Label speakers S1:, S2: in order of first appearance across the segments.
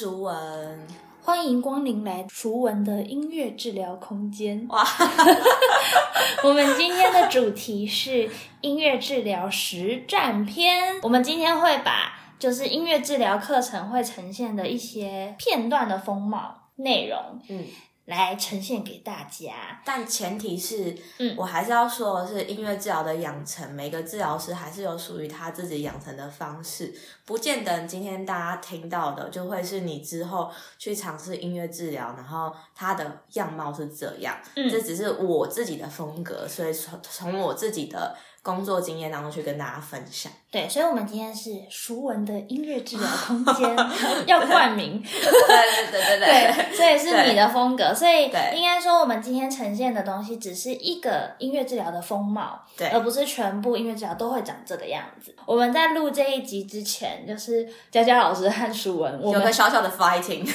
S1: 熟文，
S2: 欢迎光临来熟文的音乐治疗空间。
S1: 哇，
S2: 我们今天的主题是音乐治疗实战篇。我们今天会把就是音乐治疗课程会呈现的一些片段的风貌内容，
S1: 嗯，
S2: 来呈现给大家。
S1: 但前提是，
S2: 嗯
S1: 我还是要说的是，音乐治疗的养成，每个治疗师还是有属于他自己养成的方式，不见得今天大家听到的就会是你之后去尝试音乐治疗，然后它的样貌是这样。
S2: 嗯
S1: 这只是我自己的风格，所以从从我自己的工作经验当中去跟大家分享。
S2: 对，所以，我们今天是熟文的音乐治疗 空间，要冠名。
S1: 对对对 对
S2: 对，所以是你的风格，所以应该说我们今天呈现的东西只是一个音乐治疗的风貌，
S1: 对
S2: 而不是全部音乐治疗都会长这个样子。我们在录这一集之前，就是佳佳老师和舒文，我
S1: 有
S2: 们
S1: 个小小的 fighting，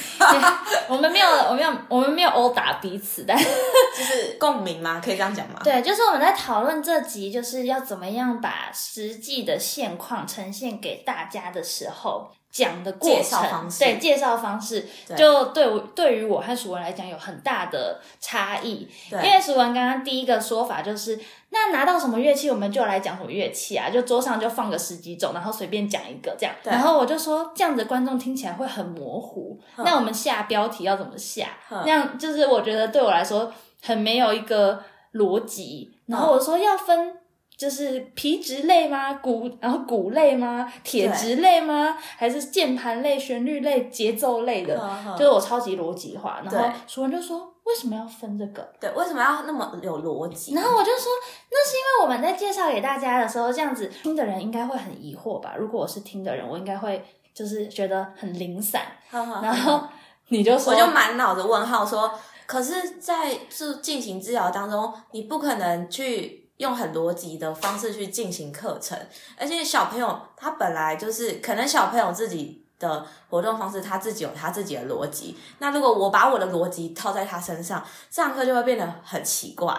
S2: 我们没有，我们没有，我们没有殴打彼此，但
S1: 就是 共鸣吗？可以这样讲吗？
S2: 对，就是我们在讨论这集就是要怎么样把实际的现况呈现给大家的时候。讲的过
S1: 介绍
S2: 程，
S1: 方式
S2: 对介绍方式，
S1: 对
S2: 就对我对于我和淑文来讲有很大的差异。因为淑文刚刚第一个说法就是，那拿到什么乐器我们就来讲什么乐器啊，就桌上就放个十几种，然后随便讲一个这样。然后我就说这样子观众听起来会很模糊，那我们下标题要怎么下？那样就是我觉得对我来说很没有一个逻辑。然后我说要分。就是皮质类吗？骨，然后骨类吗？铁质类吗？还是键盘类、旋律类、节奏类的？
S1: 呵呵
S2: 就是我超级逻辑化。然后
S1: 对
S2: 淑文就说：“为什么要分这个
S1: 对，为什么要那么有逻？”辑？
S2: 然后我就说：“那是因为我们在介绍给大家的时候，这样子听的人应该会很疑惑吧？如果我是听的人，我应该会就是觉得很零散。然后你就说：“
S1: 我就满脑子问号说，可是，在这进行治疗当中，你不可能去用很逻辑的方式去进行课程，而且小朋友他本来就是可能小朋友自己。的活动方式，他自己有他自己的逻辑。那如果我把我的逻辑套在他身上，这堂课就会变得很奇怪。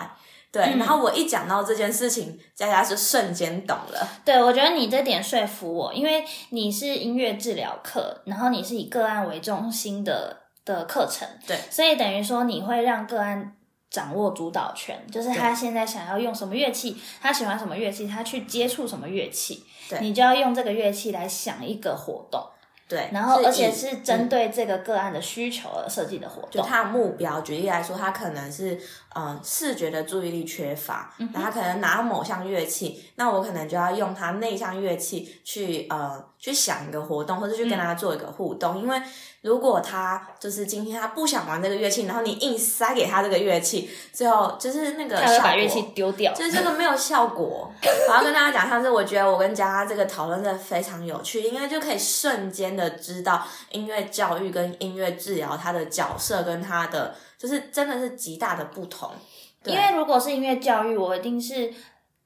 S1: 对，
S2: 嗯
S1: 然后我一讲到这件事情，佳佳就瞬间懂了。
S2: 对，我觉得你这点说服我，因为你是音乐治疗课，然后你是以个案为中心的的课程，
S1: 对，
S2: 所以等于说你会让个案掌握主导权，就是他现在想要用什么乐器，他喜欢什么乐器，他去接触什么乐器，
S1: 对
S2: 你就要用这个乐器来想一个活动，
S1: 对，
S2: 然后而且是针对这个个案的需求而设计的活动。
S1: 就他的目标，举例来说，他可能是嗯、呃视觉的注意力缺乏，那、他可能拿某项乐器，那我可能就要用他那项乐器去呃去想一个活动，或者去跟他做一个互动，因为如果他就是今天他不想玩这个乐器，然后你硬塞给他这个乐器，最后就是那个
S2: 他会
S1: 效果
S2: 把乐器丢掉，
S1: 就是这个没有效果。我要跟大家讲，上次我觉得我跟佳佳这个讨论真的非常有趣，因为就可以瞬间的知道音乐教育跟音乐治疗它的角色跟它的就是真的是极大的不同。
S2: 因为如果是音乐教育，我一定是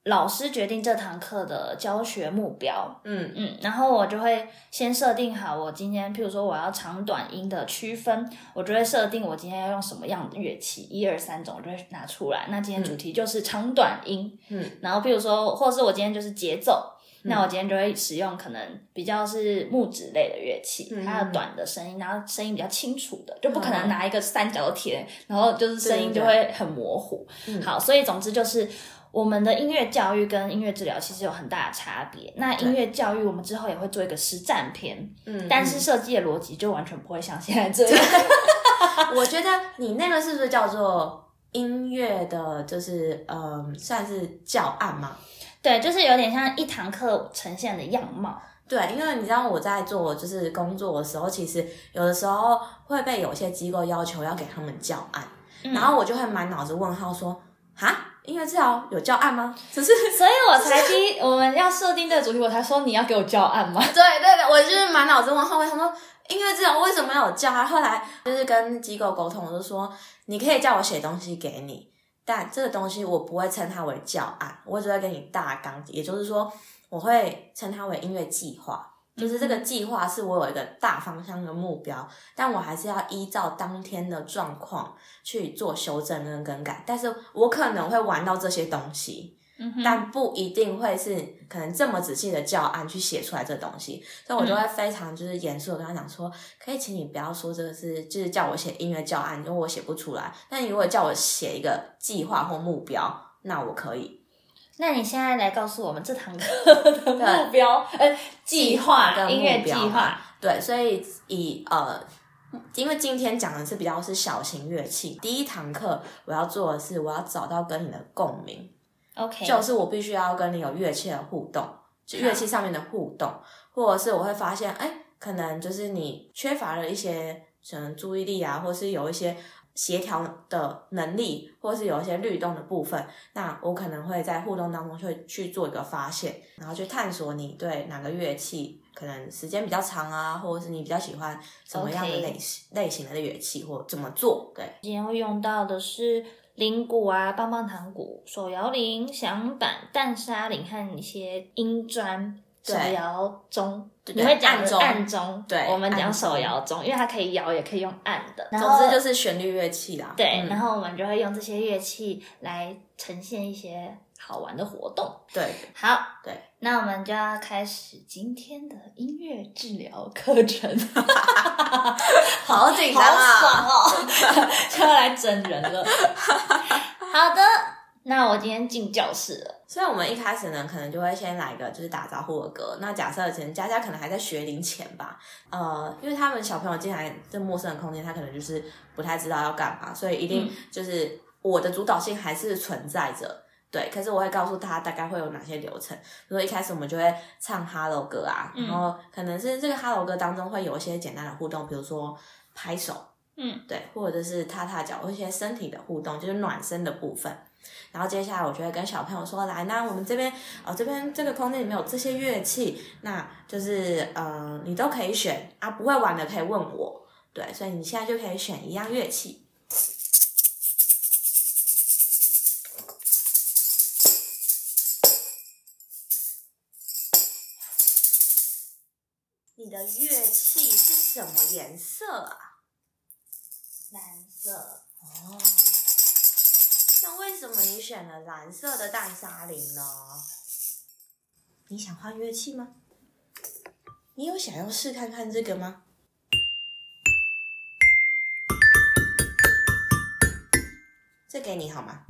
S2: 老师决定这堂课的教学目标，
S1: 嗯
S2: 嗯，然后我就会先设定好我今天，譬如说我要长短音的区分，我就会设定我今天要用什么样的乐器，一二三种，我就会拿出来。那今天主题就是长短音，
S1: 嗯，
S2: 然后譬如说，或是我今天就是节奏。那我今天就会使用可能比较是木质类的乐器，
S1: 嗯
S2: 它的短的声音，然后声音比较清楚的，就不可能
S1: 嗯
S2: 拿一个三角铁，然后就是声音就会很模糊。
S1: 嗯
S2: 好，所以总之就是我们的音乐教育跟音乐治疗其实有很大的差别。那音乐教育我们之后也会做一个实战篇，
S1: 嗯，
S2: 但是设计的逻辑就完全不会像现在这样。
S1: 嗯 我觉得你那个是不是叫做音乐的，就是嗯，算是教案吗？
S2: 对，就是有点像一堂课呈现的样貌。
S1: 对，因为你知道我在做就是工作的时候，其实有的时候会被有些机构要求要给他们教案，
S2: 嗯
S1: 然后我就会满脑子问号说，哈，音乐治疗有教案吗？只是
S2: 所以我才第一我们要设定这个主题，我才说你要给我教案吗？
S1: 对对对，我就是满脑子问号，我想说音乐治疗为什么要有教案？后来就是跟机构沟通，我就说你可以叫我写东西给你，但这个东西我不会称它为教案，我只会给你大纲，也就是说我会称它为音乐计划。就是这个计划是我有一个大方向的目标，但我还是要依照当天的状况去做修正跟更改。但是我可能会玩到这些东西，
S2: 嗯
S1: 但不一定会是可能这么仔细的教案去写出来这东西，所以我就会非常就是严肃的跟他讲说，可以请你不要说这个是就是叫我写音乐教案，因为我写不出来。但你如果叫我写一个计划或目标，那我可以。
S2: 那你现在来告诉我们这堂课的目标，呃，计划
S1: 跟
S2: 音乐计划。
S1: 对，所以以呃，因为今天讲的是比较是小型乐器，第一堂课我要做的是我要找到跟你的共鸣。
S2: OK，
S1: 就是我必须要跟你有乐器的互动，就乐器上面的互动，或者是我会发现，哎，可能就是你缺乏了一些可能注意力啊，或是有一些协调的能力，或是有一些律动的部分，那我可能会在互动当中去去做一个发现，然后去探索你对哪个乐器可能时间比较长啊，或者是你比较喜欢什么样的类型类型的乐器，或怎么做，对。
S2: 今天会用到的是铃鼓啊、棒棒糖鼓、手摇铃、响板、淡沙铃和一些音砖。手摇钟，你会讲
S1: 按钟
S2: 按钟，
S1: 对
S2: 我们讲手摇钟，因为它可以摇，也可以用按的。然后
S1: 总之就是旋律乐器啦，
S2: 对，
S1: 嗯
S2: 然后我们就会用这些乐器来呈现一些好玩的活动。
S1: 对
S2: 好，
S1: 对，
S2: 那我们就要开始今天的音乐治疗课程，
S1: 好紧
S2: 好
S1: 张啊！
S2: 爽哦，就要来整人了。好的，那我今天进教室了。
S1: 所以我们一开始呢，可能就会先来一个就是打招呼的歌。那假设可能佳佳可能还在学龄前吧，呃，因为他们小朋友进来这陌生的空间，他可能就是不太知道要干嘛，所以一定
S2: 嗯
S1: 就是我的主导性还是存在着。对，可是我会告诉他大概会有哪些流程。比如说一开始我们就会唱 Hello 歌啊，
S2: 嗯
S1: 然后可能是这个 Hello 歌当中会有一些简单的互动，比如说拍手，
S2: 嗯，
S1: 对，或者是踏踏脚，或一些身体的互动，就是暖身的部分。然后接下来我就会跟小朋友说，来，那我们这边哦，这边这个空间里面有这些乐器，那就是呃，你都可以选啊，不会玩的可以问我，对，所以你现在就可以选一样乐器。你的乐器是什么颜色啊？
S2: 蓝色，
S1: 哦，那为什么你选了蓝色的淡沙铃呢？你想换乐器吗？你有想要试看看这个吗？这给你好吗？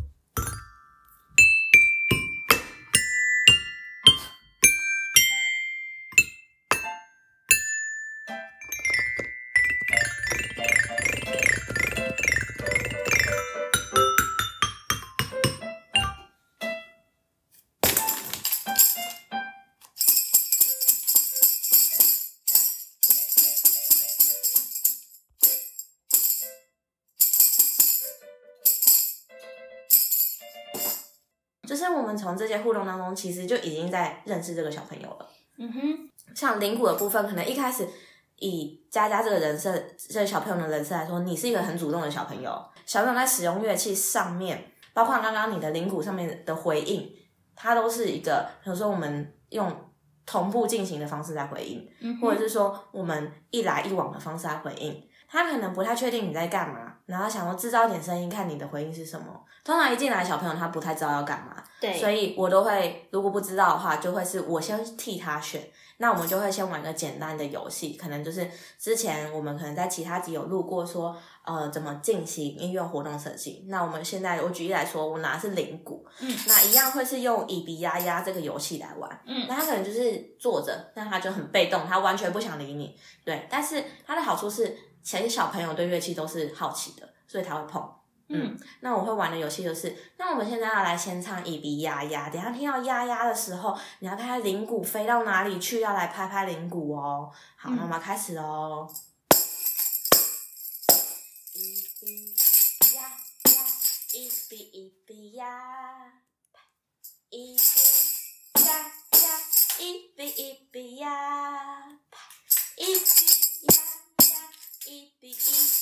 S1: 从这些互动当中，其实就已经在认识这个小朋友了。
S2: 嗯哼，
S1: 像铃鼓的部分，可能一开始以佳佳这个人设，这个小朋友的人设来说，你是一个很主动的小朋友。小朋友在使用乐器上面，包括刚刚你的铃鼓上面的回应，它都是一个，比如说我们用同步进行的方式在回应，
S2: 嗯
S1: 或者是说我们一来一往的方式来回应。他可能不太确定你在干嘛，然后想要制造一点声音，看你的回应是什么。通常一进来，小朋友他不太知道要干嘛，
S2: 对，
S1: 所以我都会，如果不知道的话，就会是我先替他选。那我们就会先玩个简单的游戏，可能就是之前我们可能在其他集有录过说，呃，怎么进行音乐活动设计。那我们现在我举例来说，我拿的是铃鼓，
S2: 嗯，
S1: 那一样会是用以鼻压压这个游戏来玩。
S2: 嗯
S1: 那他可能就是坐着，那他就很被动，他完全不想理你。对，但是它的好处是，其实小朋友对乐器都是好奇的，所以他会碰。
S2: 嗯
S1: 那我会玩的游戏就是，那我们现在要来先唱一比呀呀，等一下听到呀呀的时候，你要看看铃鼓飞到哪里去，要来拍拍铃鼓哦。好，
S2: 嗯
S1: 那我们要开始喽。一比呀呀，一比一比呀，一比呀呀，一比一比呀，一比一比一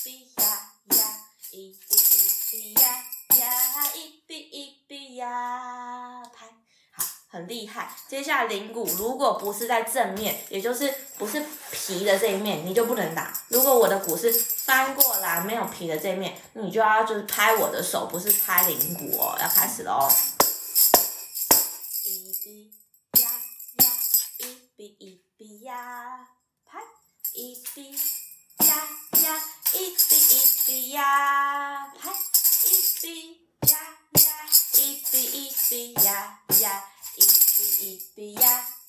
S1: 比呀呀，一比一比呀呀，一比一比呀拍，好，很厉害。接下来铃鼓，如果不是在正面，也就是不是皮的这一面，你就不能打。如果我的鼓是翻过来没有皮的这一面，你就要就是拍我的手，不是拍铃鼓哦。要开始喽。一比呀呀，一比一比呀拍，一比。呀呀，一比一比呀，拍一比呀呀，一比一比呀呀，一比一比呀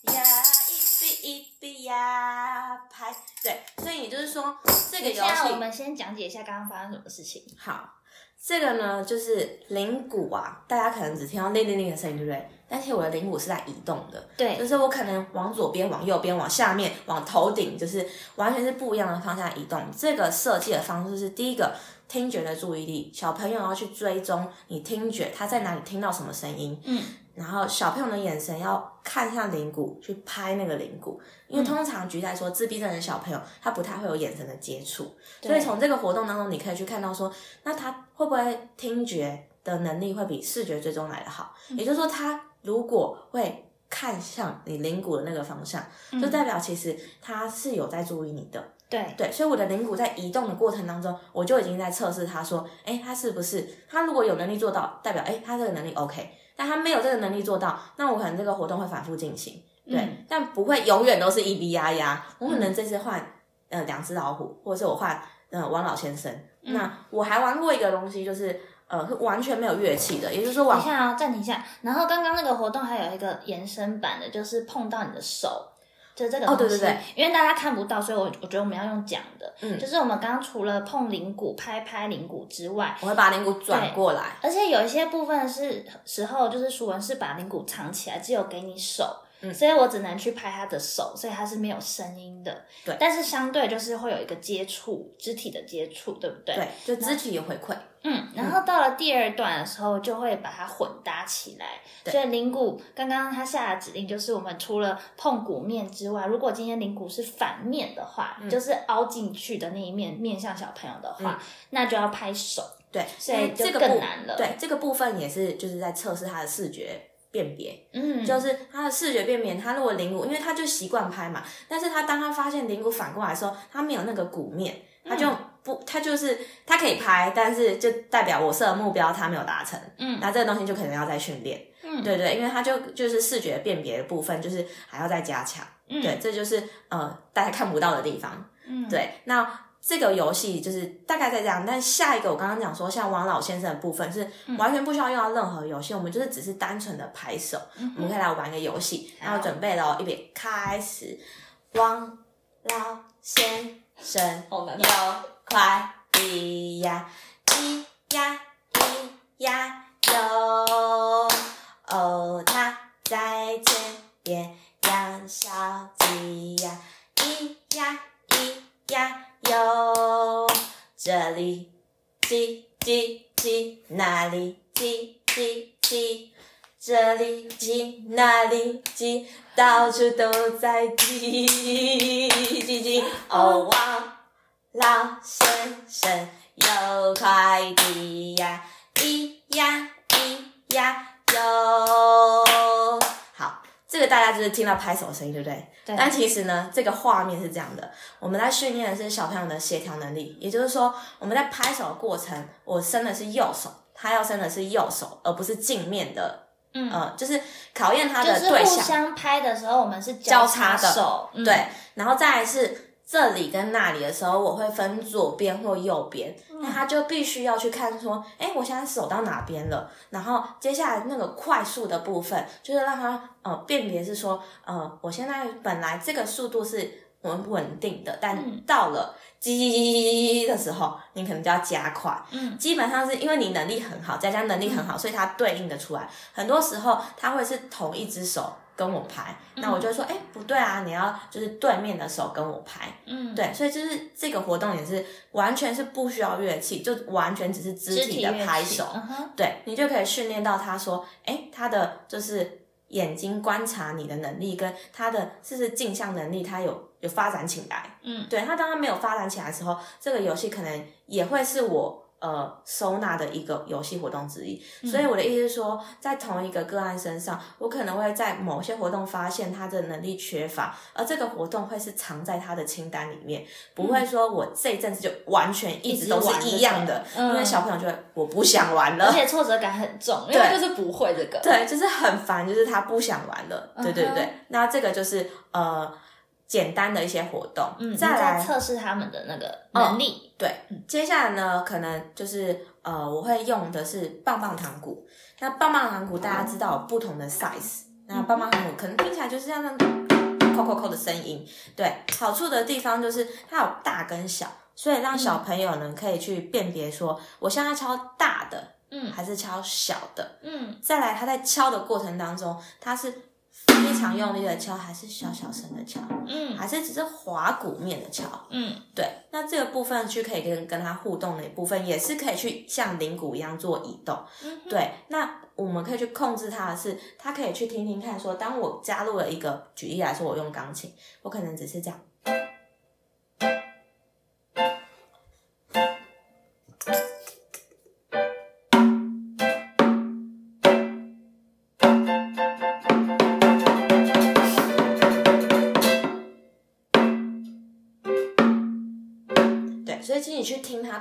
S1: 呀，一比一比呀，拍。对，所以也就是说，这个游戏
S2: 我们先讲解一下刚刚发生什么事情。
S1: 好。这个呢，就是铃鼓啊，大家可能只听到铃铃铃的声音，对不对？但是我的铃鼓是在移动的，
S2: 对，
S1: 就是我可能往左边、往右边、往下面、往头顶，就是完全是不一样的方向移动。这个设计的方式是第一个，听觉的注意力，小朋友要去追踪你听觉，他在哪里听到什么声音，
S2: 嗯。
S1: 然后小朋友的眼神要看向铃鼓，去拍那个铃鼓，因为通常举例来说，自闭症的小朋友他不太会有眼神的接触，所以从这个活动当中，你可以去看到说，那他会不会听觉的能力会比视觉追踪来的好？也就是说，他如果会看向你铃鼓的那个方向，就代表其实他是有在注意你的。
S2: 对
S1: 对，所以我的铃鼓在移动的过程当中，我就已经在测试他说，哎，他是不是他如果有能力做到，代表哎，他这个能力 OK。但他没有这个能力做到，那我可能这个活动会反复进行，对，但不会永远都是一逼呀呀。我可能这次换呃两只老虎，或者是我换呃王老先生。那我还玩过一个东西，就是呃完全没有乐器的，也就是说，
S2: 等一下啊，暂停一下。然后刚刚那个活动还有一个延伸版的，就是碰到你的手。就这个
S1: 哦，对对对，
S2: 因为大家看不到，所以我我觉得我们要用讲的，
S1: 嗯，
S2: 就是我们刚刚除了碰铃鼓、拍拍铃鼓之外，
S1: 我会把铃鼓转过来，
S2: 而且有一些部分是时候，就是熟文是把铃鼓藏起来，只有给你手。所以我只能去拍他的手，所以他是没有声音的。
S1: 对，
S2: 但是相对就是会有一个接触，肢体的接触，对不对？
S1: 对，就肢体有回馈。
S2: 嗯，然后到了第二段的时候，就会把它混搭起来。所以铃鼓刚刚他下的指令就是，我们除了碰骨面之外，如果今天铃鼓是反面的话，就是凹进去的那一面面向小朋友的话，那就要拍手。
S1: 对，
S2: 所以这个更难了。
S1: 对，这个部分也是就是在测试他的视觉。辨别，
S2: 嗯，
S1: 就是他的视觉辨别，他如果铃鼓，因为他就习惯拍嘛，但是他当他发现铃鼓反过来的时候，他没有那个骨面，他就不，他就是他可以拍，但是就代表我设的目标他没有达成，
S2: 嗯，
S1: 那这个东西就可能要再训练，
S2: 嗯，
S1: 对对，因为他就就是视觉辨别的部分，就是还要再加强，
S2: 嗯，
S1: 对，这就是呃大家看不到的地方，
S2: 嗯，
S1: 对，那。这个游戏就是大概在这样，但下一个我刚刚讲说，像王老先生的部分是完全不需要用到任何游戏，我们就是只是单纯的拍手，我们可以来玩一个游戏。然后准备了，预备开始。王老先生。有快递呀，咿呀咿呀哟，哦，他在前边养小鸡呀，咿呀咿。呀哟，这里叽叽叽，那里叽叽叽，这里叽那里叽，到处都在叽叽叽。哦，王老先生有快递呀，咿呀咿呀哟。好这个大家就是听到拍手的声音，对不对？
S2: 对。
S1: 但其实呢，这个画面是这样的：我们在训练的是小朋友的协调能力，也就是说，我们在拍手的过程，我伸的是右手，他要伸的是右手，而不是镜面的。
S2: 嗯。
S1: 呃，就是考验他的对象。互
S2: 相拍的时候，我们是交
S1: 叉
S2: 的手。
S1: 对。然后再来是。这里跟那里的时候，我会分左边或右边，那他就必须要去看说，哎，我现在手到哪边了？然后接下来那个快速的部分，就是让他呃辨别是说，呃，我现在本来这个速度是稳稳定的，但到了叽的时候，你可能就要加快。
S2: 嗯，
S1: 基本上是因为你能力很好，佳佳能力很好，所以它对应的出来。很多时候，它会是同一只手。跟我拍，那我就说，哎，不对啊，你要就是对面的手跟我拍，
S2: 嗯，
S1: 对，所以就是这个活动也是完全是不需要乐器，就完全只是肢体的拍手，对你就可以训练到他说，哎，他的就是眼睛观察你的能力跟他的是不是镜像能力，他有有发展起来，
S2: 嗯，
S1: 对他当他没有发展起来的时候，这个游戏可能也会是我。呃收纳的一个游戏活动之一。
S2: 嗯
S1: 所以我的意思是说，在同一个个案身上，我可能会在某些活动发现他的能力缺乏，而这个活动会是藏在他的清单里面，不会说我这一阵子就完全一直都是一样的，
S2: 嗯
S1: 因为小朋友就会我不想玩了
S2: 而。且挫折感很重，因为他就是不会这个。
S1: 对，就是很烦，就是他不想玩了。对对对，那这个就是呃简单的一些活动。
S2: 嗯，
S1: 再来，
S2: 测试他们的那个能力。
S1: 对，接下来呢，可能就是呃我会用的是棒棒糖鼓。那棒棒糖鼓大家知道有不同的 size，那棒棒糖鼓可能听起来就是像那种扣扣扣的声音。对，好处的地方就是它有大跟小，所以让小朋友呢可以去辨别说，我现在敲大的
S2: 嗯
S1: 还是敲小的。
S2: 嗯
S1: 再来，他在敲的过程当中，他是非常用力的敲，还是小小声的敲，
S2: 嗯
S1: 还是只是滑鼓面的敲？
S2: 嗯
S1: 对，那这个部分去可以跟跟他互动的一部分，也是可以去像铃鼓一样做移动。
S2: 嗯
S1: 对，那我们可以去控制它的是，它可以去听听看说，当我加入了一个，举例来说，我用钢琴，我可能只是这样。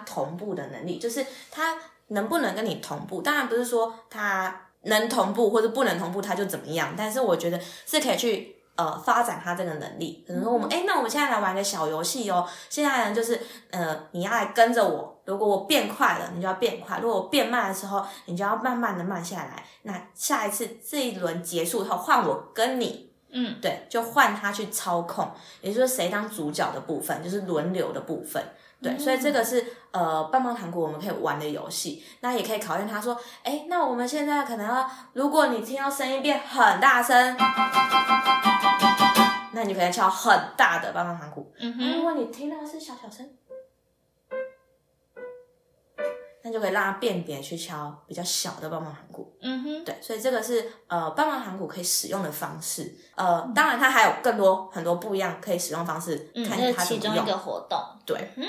S1: 同步的能力，就是他能不能跟你同步。当然不是说他能同步或者不能同步他就怎么样，但是我觉得是可以去呃发展他这个能力。可能说我们哎、诶那我们现在来玩个小游戏哦。现在呢就是呃你要来跟着我，如果我变快了，你就要变快；如果我变慢的时候，你就要慢慢的慢下来。那下一次这一轮结束以后，换我跟你。
S2: 嗯
S1: 对，就换他去操控，也就是谁当主角的部分，就是轮流的部分。对，所以这个是呃棒棒糖果我们可以玩的游戏，那也可以考验他说，哎，那我们现在可能要，如果你听到声音变很大声，那你就可以敲很大的棒棒糖果。
S2: 嗯哼
S1: 如果你听到是小小声，那就可以让他辨别去敲比较小的棒棒糖果。
S2: 嗯哼
S1: 对，所以这个是呃棒棒糖果可以使用的方式。呃，当然它还有更多很多不一样可以使用方式，
S2: 嗯，
S1: 看它怎么用。
S2: 其中一个活动。
S1: 对，
S2: 嗯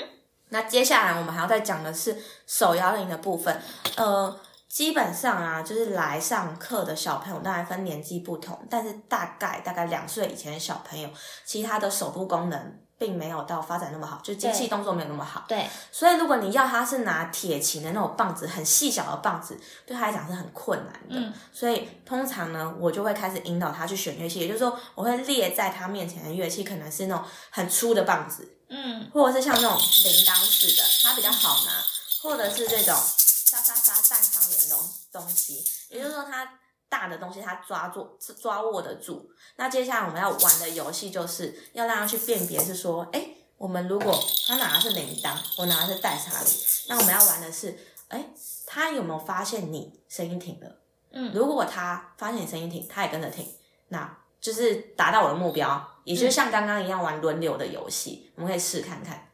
S1: 那接下来我们还要再讲的是手摇铃的部分。呃，基本上啊，就是来上课的小朋友，当然分年纪不同，但是大概大概两岁以前的小朋友，其他的手部功能并没有到发展那么好，就精细
S2: 对
S1: 动作没有那么好。
S2: 对，
S1: 所以如果你要他是拿铁琴的那种棒子，很细小的棒子，对他来讲是很困难的。
S2: 嗯
S1: 所以通常呢，我就会开始引导他去选乐器，也就是说，我会列在他面前的乐器可能是那种很粗的棒子，
S2: 嗯
S1: 或者是像那种铃铛式的，它比较好拿，或者是这种沙沙沙蛋上面的东东西，也就是说它大的东西它抓住抓握得住。那接下来我们要玩的游戏就是要让他去辨别，是说，哎，我们如果他拿的是铃铛，我拿的是带沙铃，那我们要玩的是，哎，他有没有发现你声音停了？
S2: 嗯
S1: 如果他发现你声音停，他也跟着停，那就是达到我的目标，也就是像刚刚一样玩轮流的游戏，我们可以试看看。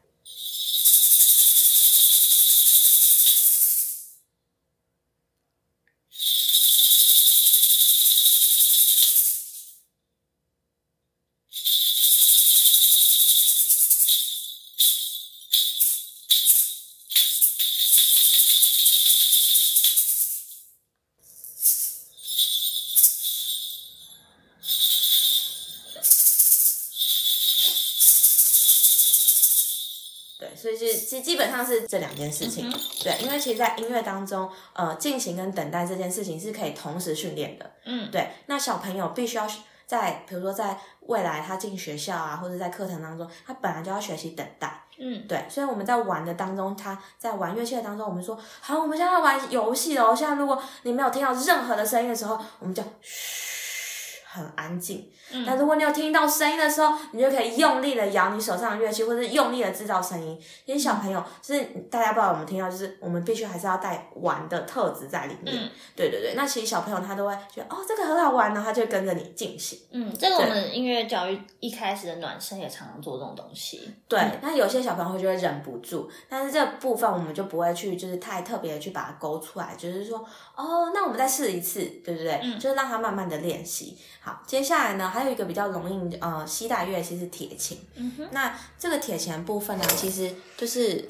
S1: 所以是基基本上是这两件事情。
S2: 嗯
S1: 对，因为其实，在音乐当中，呃，进行跟等待这件事情是可以同时训练的。
S2: 嗯
S1: 对，那小朋友必须要在，比如说在未来他进学校啊，或者在课程当中，他本来就要学习等待。
S2: 嗯
S1: 对，所以我们在玩的当中，他在玩乐器的当中，我们说好，我们现在要玩游戏哦。现在如果你没有听到任何的声音的时候，我们就嘘，很安静。
S2: 嗯
S1: 但如果你有听到声音的时候，你就可以用力的摇你手上的乐器，或者是用力的制造声音。因为小朋友就是大家不知道有没有听到，就是我们必须还是要带玩的特质在里面。
S2: 嗯
S1: 对对对，那其实小朋友他都会觉得哦，这个很好玩，然后他就跟着你进行。
S2: 嗯，这个我们音乐教育一开始的暖身也常常做这种东西。
S1: 对，
S2: 嗯
S1: 那有些小朋友会就会忍不住，但是这部分我们就不会去，就是太特别的去把它勾出来，就是说，哦，那我们再试一次，对不对？
S2: 嗯
S1: 就是让他慢慢的练习。好，接下来呢，还有一个比较容易呃携带乐器是铁琴。
S2: 嗯哼，
S1: 那这个铁琴的部分呢，其实就是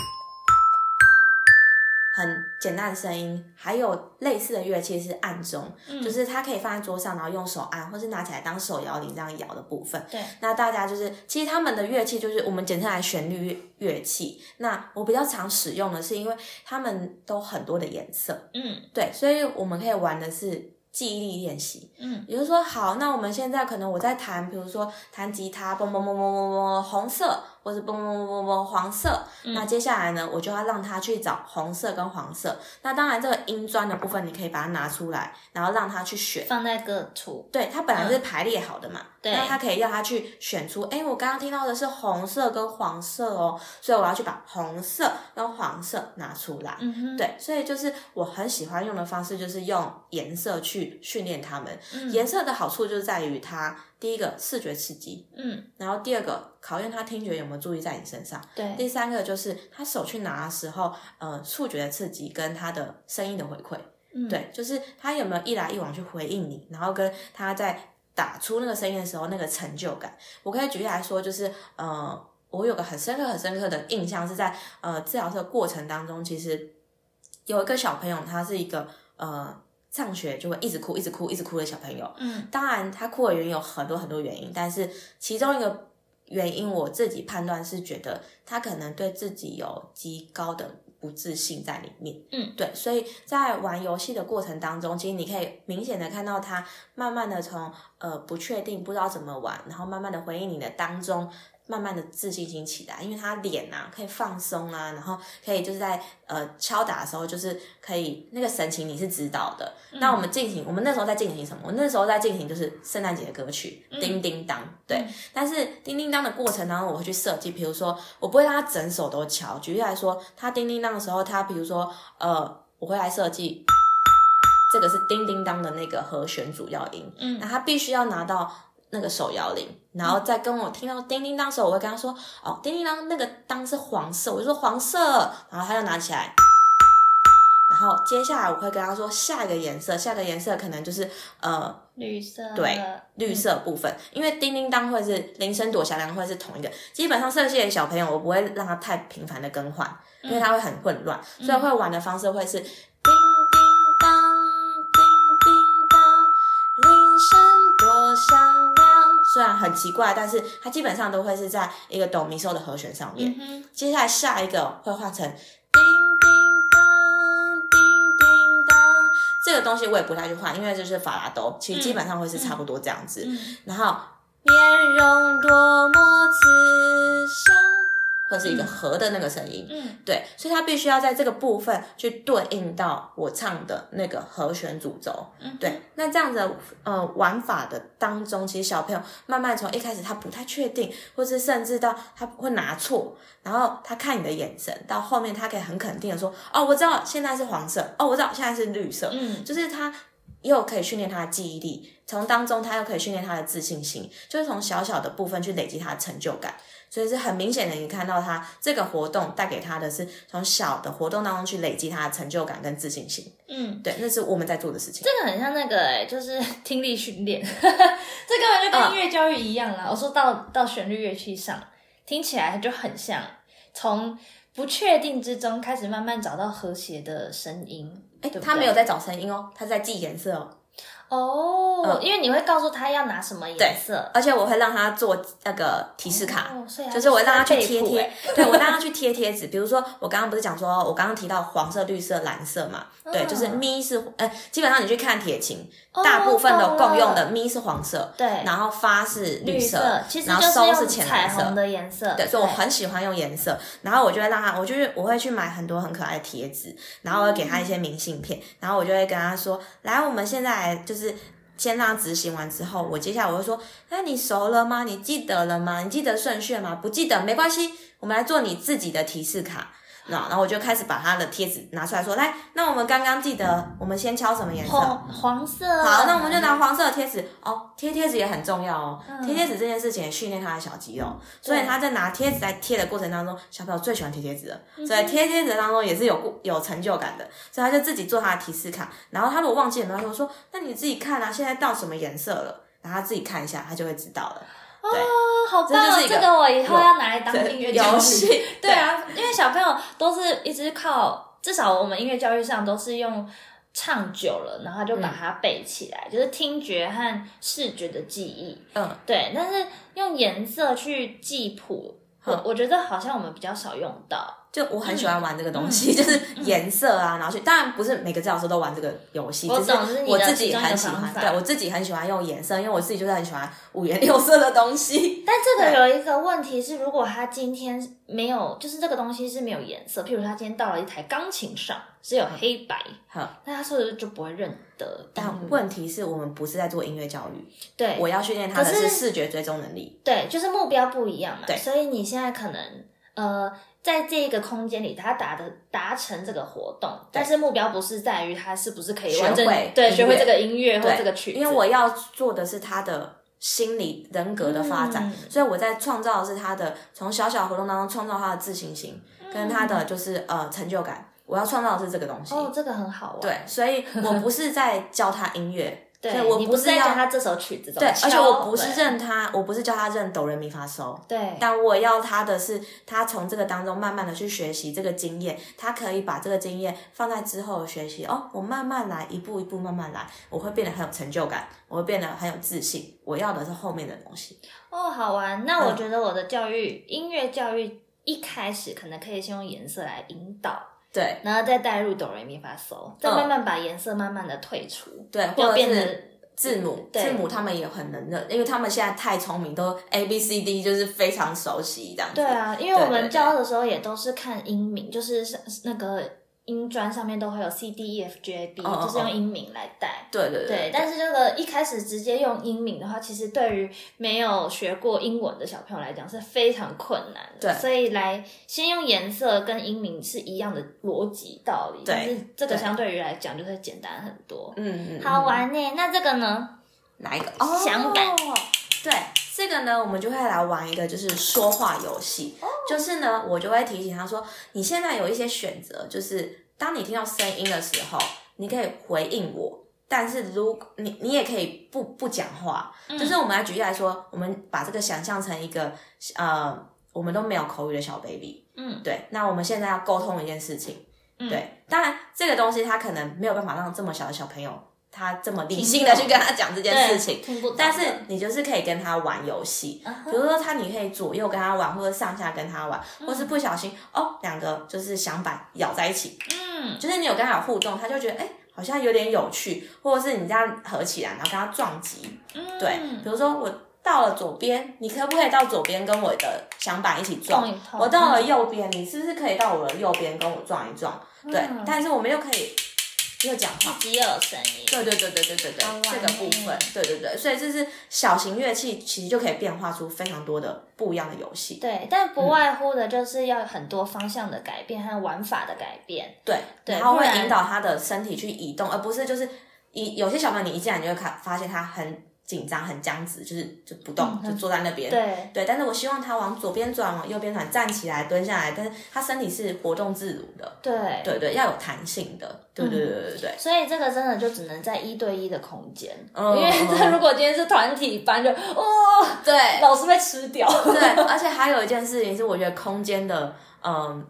S1: 很简单的声音，还有类似的乐器是按钟，就是它可以放在桌上，然后用手按，或是拿起来当手摇铃这样摇的部分。
S2: 对，
S1: 那大家就是其实他们的乐器就是我们简称来旋律乐乐器。那我比较常使用的是因为他们都很多的颜色，
S2: 嗯，
S1: 对，所以我们可以玩的是。记忆力练习，
S2: 嗯，
S1: 也就是说，好，那我们现在可能我在弹，比如说弹吉他，嘣嘣嘣嘣嘣嘣，红色。或是嘣嘣嘣嘣嘣黄色，那接下来呢，我就要让他去找红色跟黄色。那当然，这个音砖的部分你可以把它拿出来，然后让他去选，
S2: 放在各处。
S1: 对，它本来是排列好的嘛，
S2: 对，
S1: 那他可以让他去选出，哎，我刚刚听到的是红色跟黄色哦，所以我要去把红色跟黄色拿出来。
S2: 嗯哼，
S1: 对，所以就是我很喜欢用的方式，就是用颜色去训练他们。
S2: 嗯
S1: 颜色的好处就是在于它。第一个视觉刺激，
S2: 嗯，
S1: 然后第二个考验他听觉有没有注意在你身上，
S2: 对，
S1: 第三个就是他手去拿的时候，呃，触觉的刺激跟他的声音的回馈，
S2: 嗯，
S1: 对，就是他有没有一来一往去回应你，然后跟他在打出那个声音的时候那个成就感。我可以举例来说，就是呃，我有个很深刻很深刻的印象是在呃治疗这个过程当中，其实有一个小朋友，他是一个呃。上学就会一直哭，一直哭，一直哭的小朋友。
S2: 嗯，
S1: 当然他哭的原因有很多很多原因，但是其中一个原因我自己判断是觉得他可能对自己有极高的不自信在里面。
S2: 嗯，
S1: 对，所以在玩游戏的过程当中，其实你可以明显的看到他慢慢的从呃不确定不知道怎么玩，然后慢慢的回应你的当中。慢慢的自信心起来，因为他脸啊可以放松啊，然后可以就是在呃敲打的时候，就是可以那个神情你是知道的。那我们进行，我们那时候在进行什么？我那时候在进行就是圣诞节的歌曲《叮叮当》。对，但是叮叮当的过程当中，我会去设计，比如说我不会让他整首都敲。举例来说，他叮叮当的时候，他比如说呃，我会来设计这个是叮叮当的那个和弦主要音，
S2: 嗯，
S1: 那他必须要拿到。那个手摇铃，然后再跟我听到叮叮当时候，我会跟他说：“哦，叮叮当那个当是黄色。”我就说黄色，然后他就拿起来。然后接下来我会跟他说下一个颜色，下一个颜色可能就是呃
S2: 绿色，
S1: 对，绿色部分，因为叮叮当会是铃声躲小亮会是同一个。基本上色系的小朋友，我不会让他太频繁的更换，因为他会很混乱，所以会玩的方式会是。虽然很奇怪，但是它基本上都会是在一个哆咪嗦的和弦上面。接下来下一个会换成叮叮当，叮叮当，这个东西我也不太去换，因为就是法拉哆，其实基本上会是差不多这样子。然后面容多么慈祥。或是一个和的那个声音，
S2: 嗯，
S1: 对，所以它必须要在这个部分去对应到我唱的那个和弦主轴，
S2: 嗯，
S1: 对。那这样子呃玩法的当中，其实小朋友慢慢从一开始他不太确定，或是甚至到他会拿错，然后他看你的眼神，到后面他可以很肯定的说，哦，我知道现在是黄色，哦，我知道现在是绿色，
S2: 嗯，
S1: 就是他又可以训练他的记忆力，从当中他又可以训练他的自信心，就是从小小的部分去累积他的成就感。所以是很明显的，你看到他这个活动带给他的是从小的活动当中去累积他的成就感跟自信心。
S2: 嗯，
S1: 对，那是我们在做的事情。
S2: 这个很像那个哎，就是听力训练，这根本就跟音乐教育一样啦。我说到到旋律乐器上，听起来就很像，从不确定之中开始慢慢找到和谐的声音。哎，
S1: 他没有在找声音哦，他在记颜色哦。
S2: 哦，因为你会告诉他要拿什么颜色，
S1: 而且我会让他做那个提示卡，
S2: 就是
S1: 我让他去贴贴，对我让他 去贴贴纸。比如说，我刚刚不是讲说，我刚刚提到黄色、绿色、蓝色嘛？对，就是咪是，呃，基本上你去看铁琴，大部分的共用的咪是黄色，
S2: 对，
S1: 然后发是绿色，
S2: 然
S1: 后收
S2: 是
S1: 浅蓝色
S2: 的颜色，
S1: 对，所以我很喜欢用颜色。然后我就会让他，我就是我会去买很多很可爱的贴纸，然后我会给他一些明信片，然后我就会跟他说，来，我们现在来是。先让他执行完之后，我接下来我就说：那你熟了吗？你记得了吗？你记得顺序吗？不记得没关系，我们来做你自己的提示卡。那然后我就开始把他的贴纸拿出来说：来，那我们刚刚记得，我们先敲什么颜色？
S2: 黄色。
S1: 好，那我们就拿黄色的贴纸哦。贴贴纸也很重要哦。贴贴纸这件事情也训练他的小肌肉，所以他在拿贴纸在贴的过程当中，小朋友最喜欢贴贴纸了。所以贴贴纸当中也是有有成就感的，所以他就自己做他的提示卡。然后他如果忘记了，他就说：那你自己看啊，现在到什么颜色了？然后他自己看一下，他就会知道了。
S2: 哦，好棒！这个我以后要拿来当音乐
S1: 游戏。
S2: 对啊，因为小朋友都是一直靠。至少我们音乐教育上都是用唱久了，然后就把它背起来，就是听觉和视觉的记忆。
S1: 嗯，
S2: 对，但是用颜色去记谱，我我觉得好像我们比较少用到。
S1: 就我很喜欢玩这个东西，就是颜色啊，然后去。当然不是每个治疗师都玩这个游戏，只是我自己很喜欢。对我自己很喜欢用颜色，因为我自己就是很喜欢五颜六色的东西。
S2: 但这个有一个问题是，如果他今天没有，就是这个东西是没有颜色，譬如他今天到了一台钢琴上只有黑白，那他是不是就不会认得？
S1: 但问题是我们不是在做音乐教育，
S2: 对，
S1: 我要训练他的是视觉追踪能力。
S2: 对，就是目标不一样嘛。
S1: 对，
S2: 所以你现在可能呃。在这个空间里，他达的达成这个活动，但是目标不是在于他是不是可以完整对学会这个音乐或这个曲
S1: 子，因为我要做的是他的心理人格的发展，所以我在创造的是他的从小小活动当中创造他的自信心跟他的就是呃成就感，我要创造的是这个东西。
S2: 哦，这个很好玩。
S1: 对，所以我不是在教他音乐。
S2: 对，
S1: 我不
S2: 是教他这首曲子，
S1: 对，而且我不是认他，我不是教他认哆来咪发嗦，
S2: 对，
S1: 但我要他的是，他从这个当中慢慢的去学习这个经验，他可以把这个经验放在之后学习。哦，我慢慢来，一步一步慢慢来，我会变得很有成就感，我会变得很有自信。我要的是后面的东西。
S2: 哦，好玩。那我觉得我的教育，音乐教育一开始可能可以先用颜色来引导，
S1: 对，
S2: 然后再带入哆来咪发嗦，再慢慢把颜色慢慢的退出，
S1: 对，或变成。字母，字母他们也很能认，因为他们现在太聪明，都 A B C D 就是非常熟悉这样子。
S2: 对啊，因为我们教的时候也都是看音名，就是那个。音砖上面都会有 C D E F G A B，就是用音名来带。
S1: 对对对。
S2: 但是这个一开始直接用音名的话，其实对于没有学过英文的小朋友来讲是非常困难的。
S1: 对。
S2: 所以来先用颜色跟音名是一样的逻辑道理，但是这个相对于来讲就会简单很多。
S1: 嗯嗯。
S2: 好玩呢，那这个呢？
S1: 哪一个？
S2: 哦，想感。
S1: 对，这个呢，我们就会来玩一个就是说话游戏。就是呢，我就会提醒他说，你现在有一些选择，就是当你听到声音的时候，你可以回应我，但是如你你也可以不不讲话。就是我们来举例来说，我们把这个想象成一个呃，我们都没有口语的小 baby。
S2: 嗯，
S1: 对。那我们现在要沟通一件事情。对，当然这个东西它可能没有办法让这么小的小朋友。他这么理性的去跟他讲这件事情，但是你就是可以跟他玩游戏，比如说他你可以左右跟他玩，或者上下跟他玩，或是不小心哦两个就是想板咬在一起，
S2: 嗯，
S1: 就是你有跟他有互动，他就觉得哎好像有点有趣，或者是你这样合起来然后跟他撞击，对，比如说我到了左边，你可不可以到左边跟我的想板一起撞？我到了右边，你是不是可以到我的右边跟我撞一撞？对，但是我们又可以。又讲话，
S2: 自己有声音。
S1: 对对对对对对对，这个部分，对对对，所以这是小型乐器，其实就可以变化出非常多的不一样的游戏。
S2: 对，但不外乎的就是要很多方向的改变和玩法的改变。
S1: 对，然后会引导他的身体去移动，而不是就是一有些小朋友你一进来你就会看发现他很。紧张很僵直，就是就不动，就坐在那边。
S2: 对
S1: 对，但是我希望他往左边转，往右边转，站起来，蹲下来，但是他身体是活动自如的。
S2: 对
S1: 对对，要有弹性的。对对对对对。
S2: 所以这个真的就只能在一对一的空间，因为这如果今天是团体班，就哦，
S1: 对，
S2: 老师被吃掉。
S1: 对，而且还有一件事情是，我觉得空间的，嗯，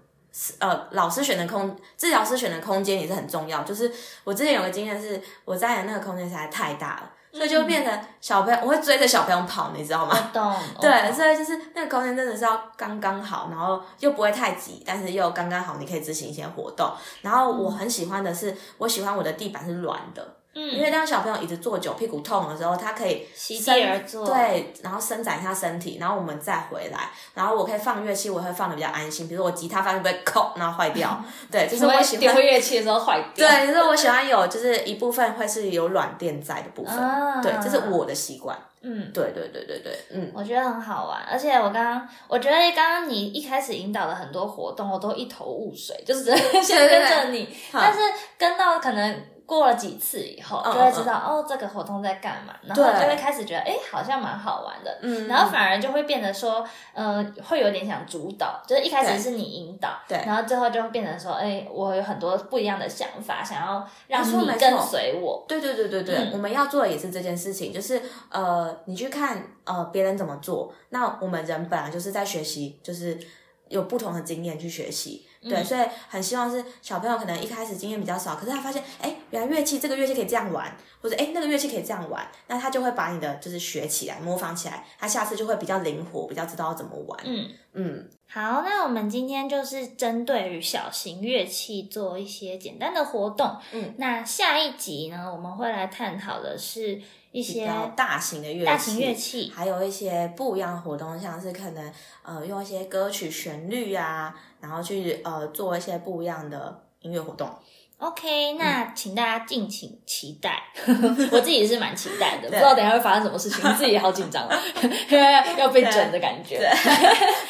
S1: 呃，老师选的空，治疗师选的空间也是很重要。就是我之前有个经验是，我在的那个空间实在太大了。所以就变成小朋友，我会追着小朋友跑，你知道吗？
S2: 懂。
S1: 对，所以就是那个空间真的是要刚刚好，然后又不会太挤，但是又刚刚好，你可以执行一些活动。然后我很喜欢的是，我喜欢我的地板是软的。
S2: 嗯，
S1: 因为当小朋友一直坐久，屁股痛的时候，他可以
S2: 席地而坐，
S1: 对，然后伸展一下身体，然后我们再回来，然后我可以放乐器，我会放的比较安心，比如说我吉他放就不会扣，然后坏掉，对，就是我喜欢
S2: 丢乐器的时候坏 掉，
S1: 对，就是我喜欢有，就是一部分会是有软垫在的部分，对，这是我的习惯，
S2: 嗯，
S1: 对对对对对，嗯，
S2: 我觉得很好玩，而且我刚刚我觉得刚刚你一开始引导的很多活动，我都一头雾水，就是先跟着你，但是跟到可能。过了几次以后，就会知道哦，这个活动在干嘛，然后就会开始觉得，哎，好像蛮好玩的。
S1: 嗯，
S2: 然后反而就会变得说，呃，会有点想主导，就是一开始是你引导，
S1: 对，
S2: 然后最后就会变成说，哎，我有很多不一样的想法，想要让你跟随我。
S1: 对对对对。对，我们要做的也是这件事情，就是呃，你去看呃别人怎么做，那我们人本来就是在学习，就是有不同的经验去学习。对，所以很希望是小朋友可能一开始经验比较少，可是他发现，哎，原来乐器这个乐器可以这样玩，或者哎那个乐器可以这样玩，那他就会把你的就是学起来，模仿起来，他下次就会比较灵活，比较知道要怎么玩。
S2: 嗯，
S1: 嗯，
S2: 好，那我们今天就是针对于小型乐器做一些简单的活动。
S1: 嗯，
S2: 那下一集呢，我们会来探讨的是一
S1: 比
S2: 些
S1: 较大型的乐器，
S2: 大型乐器。
S1: 还有一些不一样的活动，像是可能呃用一些歌曲旋律啊，然后去呃做一些不一样的音乐活动。
S2: OK，那请大家敬请期待。我自己是蛮期待的，不知道等一下会发生什么事情，自己也好紧张哦，因为要被整的感觉。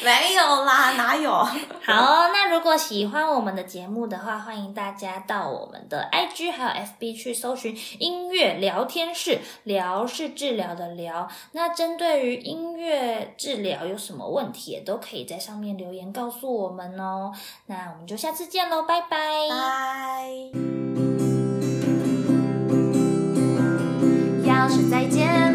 S1: 没有啦，哪有？
S2: 好，那如果喜欢我们的节目的话，欢迎大家到我们的 IG 还有 FB 去搜寻音乐聊天室，聊是治疗的聊。那针对于音乐治疗有什么问题，也都可以在上面留言告诉我们哦。那我们就下次见喽，拜拜。
S1: 拜。
S3: 要是再见。